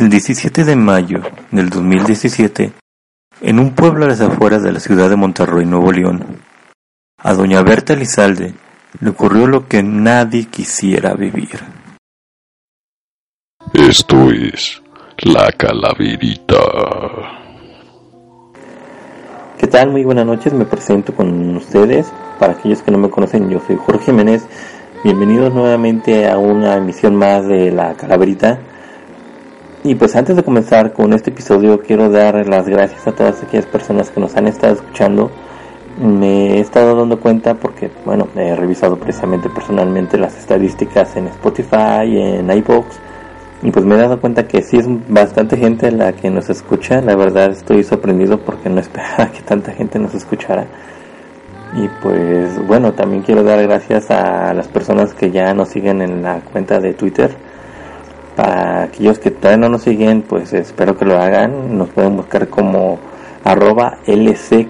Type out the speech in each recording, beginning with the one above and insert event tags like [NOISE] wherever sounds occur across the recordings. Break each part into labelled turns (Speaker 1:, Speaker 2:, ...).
Speaker 1: El 17 de mayo del 2017, en un pueblo a las afueras de la ciudad de Monterrey, Nuevo León, a doña Berta Lizalde le ocurrió lo que nadie quisiera vivir.
Speaker 2: Esto es La Calaverita.
Speaker 1: ¿Qué tal? Muy buenas noches, me presento con ustedes. Para aquellos que no me conocen, yo soy Jorge Jiménez. Bienvenidos nuevamente a una emisión más de La Calaverita y pues antes de comenzar con este episodio quiero dar las gracias a todas aquellas personas que nos han estado escuchando. Me he estado dando cuenta porque, bueno, he revisado precisamente personalmente las estadísticas en Spotify, en iVoox, y pues me he dado cuenta que sí es bastante gente la que nos escucha. La verdad estoy sorprendido porque no [LAUGHS] esperaba que tanta gente nos escuchara. Y pues bueno, también quiero dar gracias a las personas que ya nos siguen en la cuenta de Twitter para aquellos que todavía no nos siguen, pues espero que lo hagan. Nos pueden buscar como arroba LC,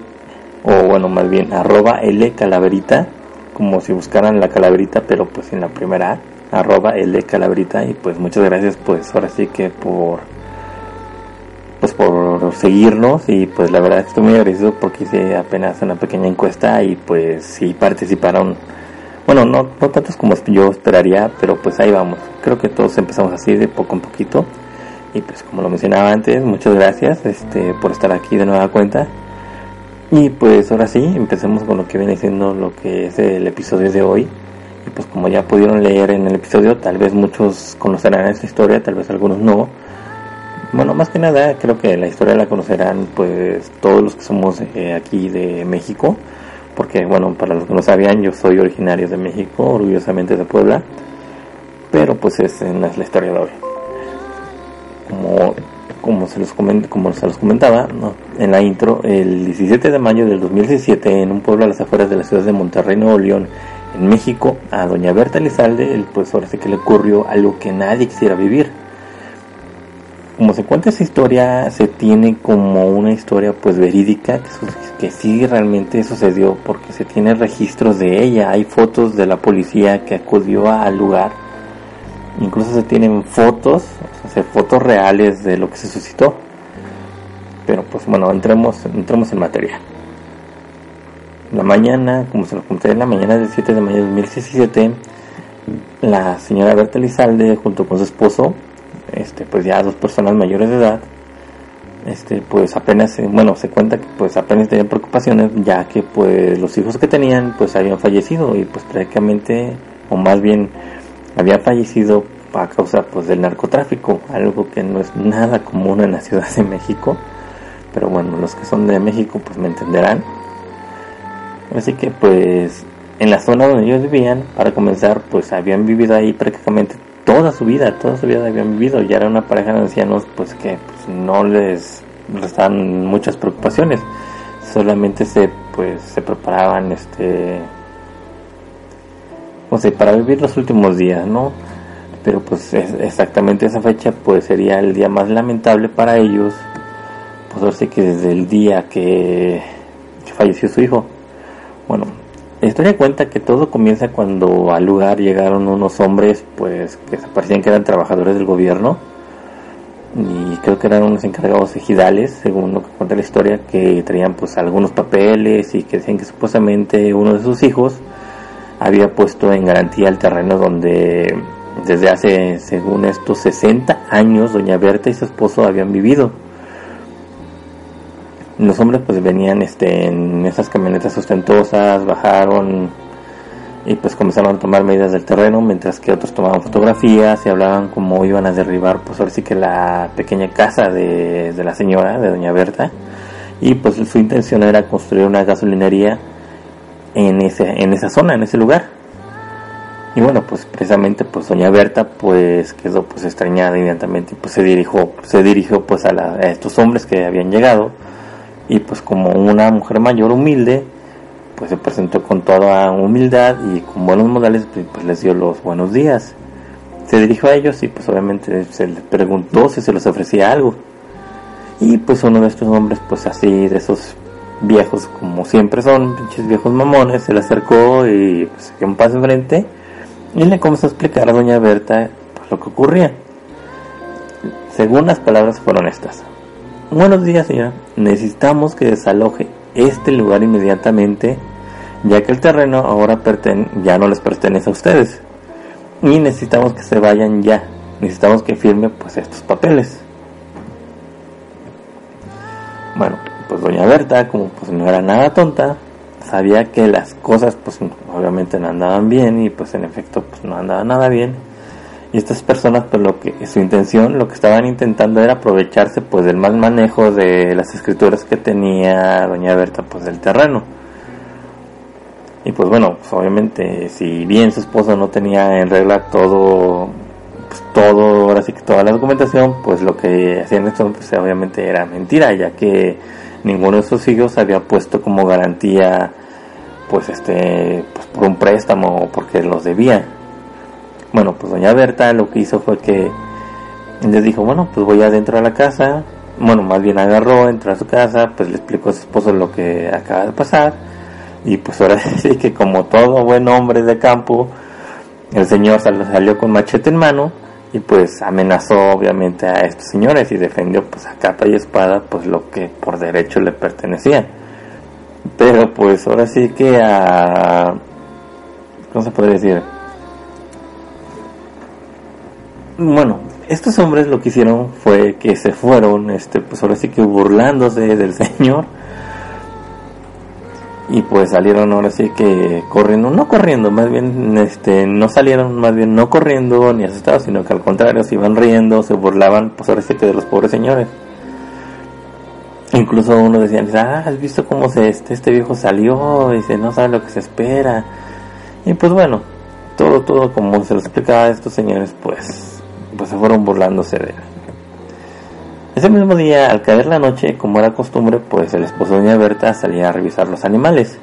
Speaker 1: o bueno, más bien arroba L calaverita, como si buscaran la calaverita, pero pues en la primera arroba L calaverita. Y pues muchas gracias, pues ahora sí que por pues por seguirnos y pues la verdad estoy muy agradecido porque hice apenas una pequeña encuesta y pues sí participaron bueno, no, no tantos como yo esperaría, pero pues ahí vamos. Creo que todos empezamos así de poco en poquito. Y pues como lo mencionaba antes, muchas gracias este, por estar aquí de nueva cuenta. Y pues ahora sí, empecemos con lo que viene siendo lo que es el episodio de hoy. Y pues como ya pudieron leer en el episodio, tal vez muchos conocerán esta historia, tal vez algunos no. Bueno, más que nada, creo que la historia la conocerán pues todos los que somos eh, aquí de México porque bueno, para los que no sabían, yo soy originario de México, orgullosamente de Puebla, pero pues es, no es la historia de hoy. Como, como, se, los como se los comentaba en la intro, el 17 de mayo del 2017, en un pueblo a las afueras de la ciudad de Monterrey, Nuevo León, en México, a doña Berta Lizalde, el sí que le ocurrió algo que nadie quisiera vivir como se cuenta esa historia, se tiene como una historia pues verídica, que, que sí realmente sucedió porque se tiene registros de ella, hay fotos de la policía que acudió al lugar, incluso se tienen fotos, o sea, fotos reales de lo que se suscitó. Pero pues bueno, entremos, entremos en materia. La mañana, como se lo conté, en la mañana del 7 de mayo de 2017, la señora Berta Lizalde junto con su esposo este, pues ya dos personas mayores de edad, este, pues apenas, bueno, se cuenta que pues apenas tenían preocupaciones ya que pues los hijos que tenían pues habían fallecido y pues prácticamente, o más bien habían fallecido a causa pues del narcotráfico, algo que no es nada común en la Ciudad de México, pero bueno, los que son de México pues me entenderán. Así que pues en la zona donde ellos vivían, para comenzar, pues habían vivido ahí prácticamente toda su vida, toda su vida habían vivido, ya era una pareja de ancianos pues que pues, no les restaban muchas preocupaciones, solamente se pues se preparaban este o sea, para vivir los últimos días, ¿no? Pero pues exactamente esa fecha pues sería el día más lamentable para ellos, pues sé que desde el día que falleció su hijo, bueno, la historia cuenta que todo comienza cuando al lugar llegaron unos hombres pues que parecían que eran trabajadores del gobierno. Y creo que eran unos encargados ejidales, según lo que cuenta la historia, que traían pues algunos papeles y que decían que supuestamente uno de sus hijos había puesto en garantía el terreno donde desde hace, según estos 60 años, doña Berta y su esposo habían vivido los hombres pues venían este, en esas camionetas ostentosas, bajaron y pues comenzaron a tomar medidas del terreno, mientras que otros tomaban fotografías y hablaban cómo iban a derribar pues ahora sí que la pequeña casa de, de la señora, de doña Berta, y pues su intención era construir una gasolinería en, ese, en esa zona, en ese lugar. Y bueno, pues precisamente pues doña Berta pues quedó pues extrañada inmediatamente y pues se dirigió, se dirigió pues a, a estos hombres que habían llegado y pues como una mujer mayor humilde, pues se presentó con toda humildad y con buenos modales, pues, pues les dio los buenos días. Se dirigió a ellos y pues obviamente se les preguntó si se les ofrecía algo. Y pues uno de estos hombres, pues así, de esos viejos como siempre son, pinches viejos mamones, se le acercó y pues se dio un paso enfrente y le comenzó a explicar a doña Berta pues, lo que ocurría. Según las palabras fueron estas. Buenos días, señora. Necesitamos que desaloje este lugar inmediatamente, ya que el terreno ahora ya no les pertenece a ustedes. Y necesitamos que se vayan ya. Necesitamos que firme pues estos papeles. Bueno, pues doña Berta, como pues no era nada tonta, sabía que las cosas pues obviamente no andaban bien y pues en efecto pues no andaba nada bien y estas personas pues lo que su intención lo que estaban intentando era aprovecharse pues del mal manejo de las escrituras que tenía doña Berta pues del terreno. Y pues bueno pues obviamente si bien su esposo no tenía en regla todo pues todo ahora sí que toda la documentación pues lo que hacían esto pues obviamente era mentira ya que ninguno de sus hijos había puesto como garantía pues este pues por un préstamo o porque los debía bueno, pues doña Berta lo que hizo fue que les dijo, bueno, pues voy adentro de la casa. Bueno, más bien agarró, entró a su casa, pues le explicó a su esposo lo que acaba de pasar. Y pues ahora [LAUGHS] sí que como todo buen hombre de campo, el señor salió con machete en mano y pues amenazó obviamente a estos señores y defendió pues a capa y espada pues lo que por derecho le pertenecía. Pero pues ahora sí que a... ¿Cómo se puede decir? Bueno, estos hombres lo que hicieron fue que se fueron, este, pues ahora sí que burlándose del [LAUGHS] Señor. Y pues salieron ahora sí que corriendo, no corriendo, más bien, este, no salieron más bien no corriendo ni asustados, sino que al contrario se iban riendo, se burlaban, pues ahora sí que de los pobres señores. Incluso uno decía, ah, ¿has visto cómo se, este, este viejo salió? Y dice, no sabe lo que se espera. Y pues bueno, todo, todo como se lo explicaba a estos señores, pues pues se fueron burlándose de él. Ese mismo día, al caer la noche, como era costumbre, pues el esposo de Doña Berta salía a revisar los animales,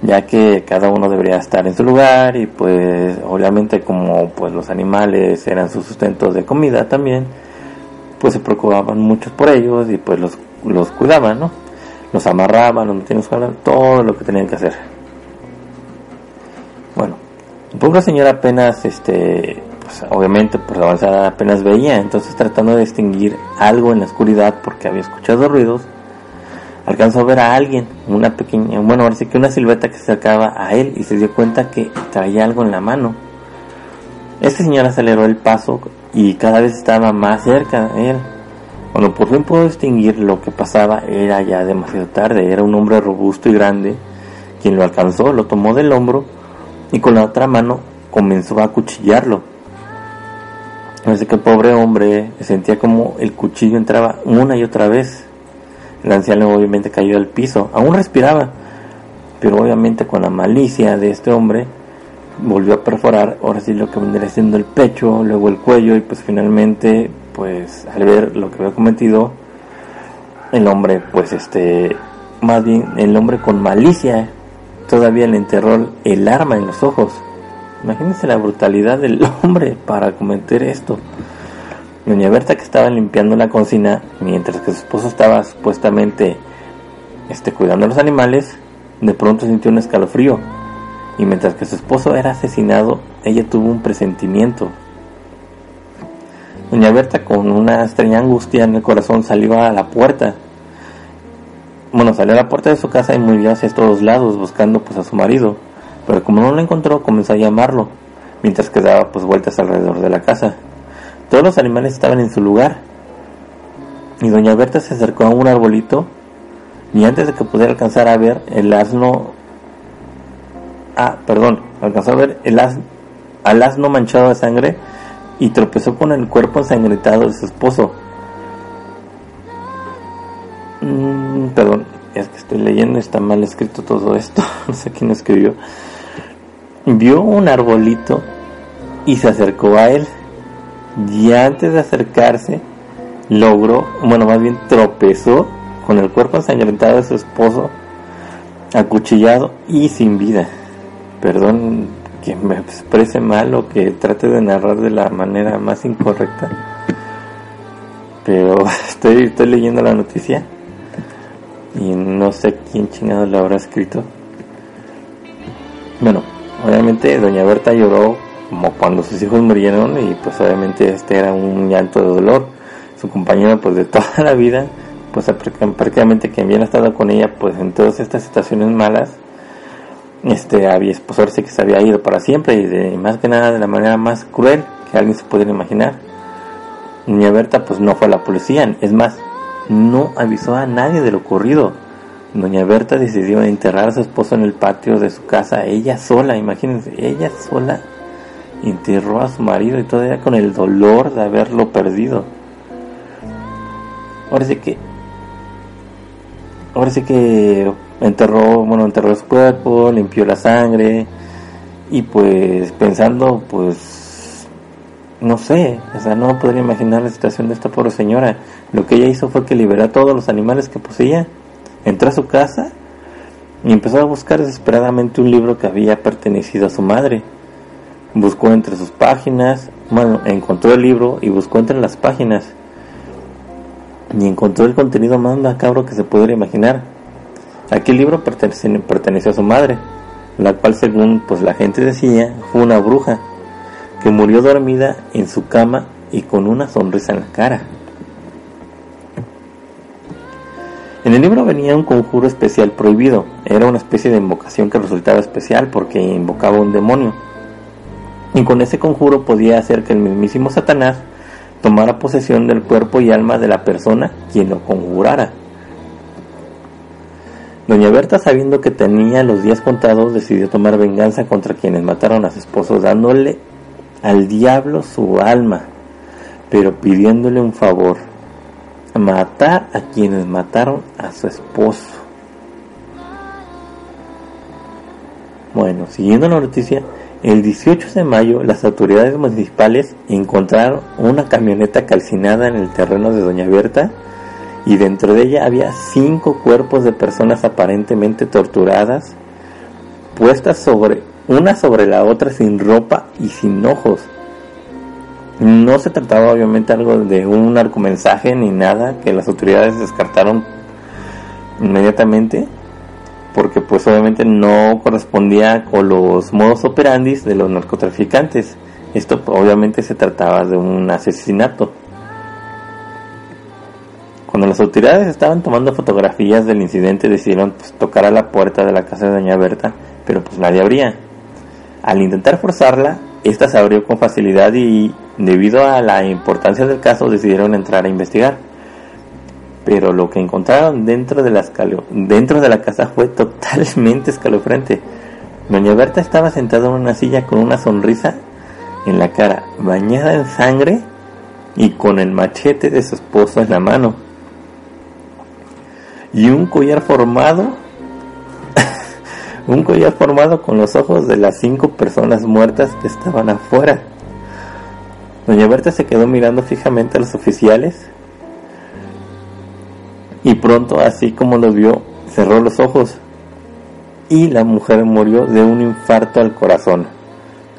Speaker 1: ya que cada uno debería estar en su lugar y pues obviamente como pues los animales eran su sustento de comida también, pues se preocupaban mucho por ellos y pues los, los cuidaban, ¿no? Los amarraban, los metían en todo lo que tenían que hacer. Bueno, el pobre señor apenas este pues, obviamente por la avanzada apenas veía, entonces tratando de distinguir algo en la oscuridad porque había escuchado ruidos, alcanzó a ver a alguien, una pequeña, bueno, sí que una silueta que se acercaba a él y se dio cuenta que traía algo en la mano. Este señor aceleró el paso y cada vez estaba más cerca de él. Cuando por fin pudo distinguir lo que pasaba, era ya demasiado tarde. Era un hombre robusto y grande. Quien lo alcanzó, lo tomó del hombro y con la otra mano comenzó a acuchillarlo. Así que el pobre hombre sentía como el cuchillo entraba una y otra vez. El anciano obviamente cayó al piso, aún respiraba, pero obviamente con la malicia de este hombre volvió a perforar, ahora sí lo que vendría siendo el pecho, luego el cuello y pues finalmente pues al ver lo que había cometido el hombre pues este más bien el hombre con malicia todavía le enterró el arma en los ojos Imagínense la brutalidad del [LAUGHS] hombre para cometer esto. Doña Berta que estaba limpiando la cocina mientras que su esposo estaba supuestamente este, cuidando a los animales, de pronto sintió un escalofrío. Y mientras que su esposo era asesinado, ella tuvo un presentimiento. Doña Berta con una extraña angustia en el corazón salió a la puerta. Bueno, salió a la puerta de su casa y movió hacia todos lados buscando pues a su marido pero como no lo encontró comenzó a llamarlo, mientras que daba pues vueltas alrededor de la casa. Todos los animales estaban en su lugar, y doña Berta se acercó a un arbolito, y antes de que pudiera alcanzar a ver el asno, ah, perdón, alcanzó a ver el asno, al asno manchado de sangre, y tropezó con el cuerpo ensangrentado de su esposo. Estoy leyendo, está mal escrito todo esto, [LAUGHS] no sé quién escribió vio un arbolito y se acercó a él. Y antes de acercarse, logró, bueno, más bien tropezó con el cuerpo ensangrentado de su esposo, acuchillado y sin vida. Perdón que me exprese mal o que trate de narrar de la manera más incorrecta, pero [LAUGHS] estoy, estoy leyendo la noticia y no sé quién chingado lo habrá escrito. Bueno, Obviamente doña Berta lloró como cuando sus hijos murieron y pues obviamente este era un llanto de dolor su compañero pues de [LAUGHS] toda la vida, pues prácticamente quien bien ha estado con ella pues en todas estas situaciones malas, este había esposarse que se había ido para siempre y de más que nada de la manera más cruel que alguien se pudiera imaginar. Niña Berta pues no fue a la policía, es más, no avisó a nadie de lo ocurrido. Doña Berta decidió enterrar a su esposo en el patio de su casa, ella sola, imagínense, ella sola enterró a su marido y todavía con el dolor de haberlo perdido. Ahora sí que ahora sí que enterró, bueno, enterró su cuerpo, limpió la sangre y pues pensando pues no sé, o sea, no podría imaginar la situación de esta pobre señora. Lo que ella hizo fue que liberó a todos los animales que poseía, entró a su casa y empezó a buscar desesperadamente un libro que había pertenecido a su madre. Buscó entre sus páginas, bueno, encontró el libro y buscó entre las páginas y encontró el contenido más macabro que se pudiera imaginar. Aquel libro perteneció a su madre, la cual según pues la gente decía fue una bruja que murió dormida en su cama y con una sonrisa en la cara. En el libro venía un conjuro especial prohibido, era una especie de invocación que resultaba especial porque invocaba un demonio. Y con ese conjuro podía hacer que el mismísimo Satanás tomara posesión del cuerpo y alma de la persona quien lo conjurara. Doña Berta, sabiendo que tenía los días contados, decidió tomar venganza contra quienes mataron a su esposo, dándole al diablo su alma, pero pidiéndole un favor, matar a quienes mataron a su esposo. Bueno, siguiendo la noticia, el 18 de mayo, las autoridades municipales encontraron una camioneta calcinada en el terreno de Doña Berta y dentro de ella había cinco cuerpos de personas aparentemente torturadas, puestas sobre una sobre la otra sin ropa y sin ojos. No se trataba obviamente algo de un mensaje ni nada que las autoridades descartaron inmediatamente porque pues obviamente no correspondía con los modos operandis de los narcotraficantes. Esto obviamente se trataba de un asesinato. Cuando las autoridades estaban tomando fotografías del incidente decidieron pues, tocar a la puerta de la casa de doña Berta, pero pues nadie abría. Al intentar forzarla, esta se abrió con facilidad y debido a la importancia del caso decidieron entrar a investigar pero lo que encontraron dentro de la, dentro de la casa fue totalmente escalofriante. Doña Berta estaba sentada en una silla con una sonrisa en la cara, bañada en sangre y con el machete de su esposo en la mano. Y un collar formado, un collar formado con los ojos de las cinco personas muertas que estaban afuera. Doña Berta se quedó mirando fijamente a los oficiales y pronto, así como los vio, cerró los ojos y la mujer murió de un infarto al corazón,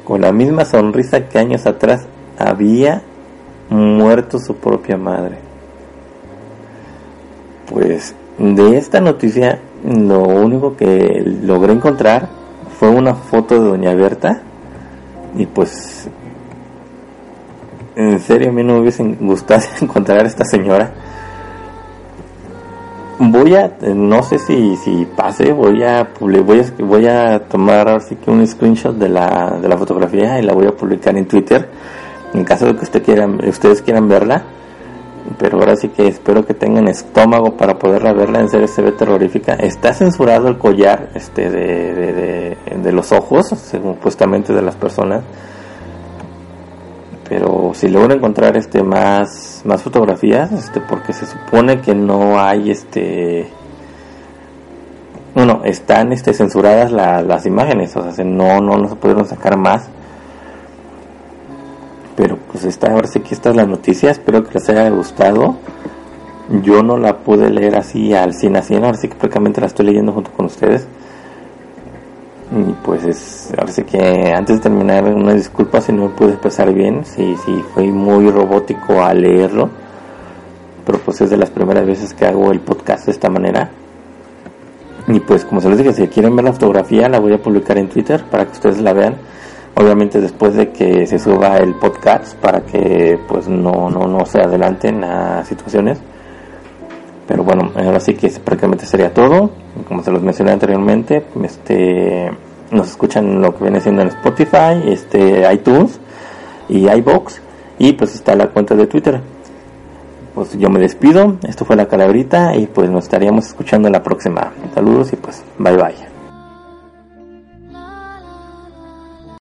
Speaker 1: con la misma sonrisa que años atrás había muerto su propia madre. Pues de esta noticia lo único que logré encontrar fue una foto de doña Berta y pues en serio a mí no me hubiese gustado [LAUGHS] encontrar a esta señora. Voy a no sé si, si pase voy a voy a voy a tomar así que un screenshot de la, de la fotografía y la voy a publicar en Twitter. En caso de que usted quieran, ustedes quieran verla pero ahora sí que espero que tengan estómago para poderla verla en serio se ve terrorífica. Está censurado el collar este de, de, de los ojos supuestamente de las personas. Pero si logro encontrar este más más fotografías este porque se supone que no hay este bueno están este censuradas las imágenes o sea no no no se pudieron sacar más pero pues esta ahora sí que esta es la noticia espero que les haya gustado yo no la pude leer así al 100 a 100 ahora sí que prácticamente la estoy leyendo junto con ustedes y pues es, ahora sí que antes de terminar, una disculpa si no me pude expresar bien, si, si fui muy robótico al leerlo, pero pues es de las primeras veces que hago el podcast de esta manera. Y pues como se les dije, si quieren ver la fotografía la voy a publicar en Twitter para que ustedes la vean. Obviamente después de que se suba el podcast para que pues no, no, no se adelanten a situaciones. Pero bueno, ahora sí que prácticamente sería todo. Como se los mencioné anteriormente, este nos escuchan lo que viene siendo en Spotify, este iTunes y iBox y pues está la cuenta de Twitter. Pues yo me despido, esto fue la calabrita y pues nos estaríamos escuchando en la próxima. Saludos y pues bye bye.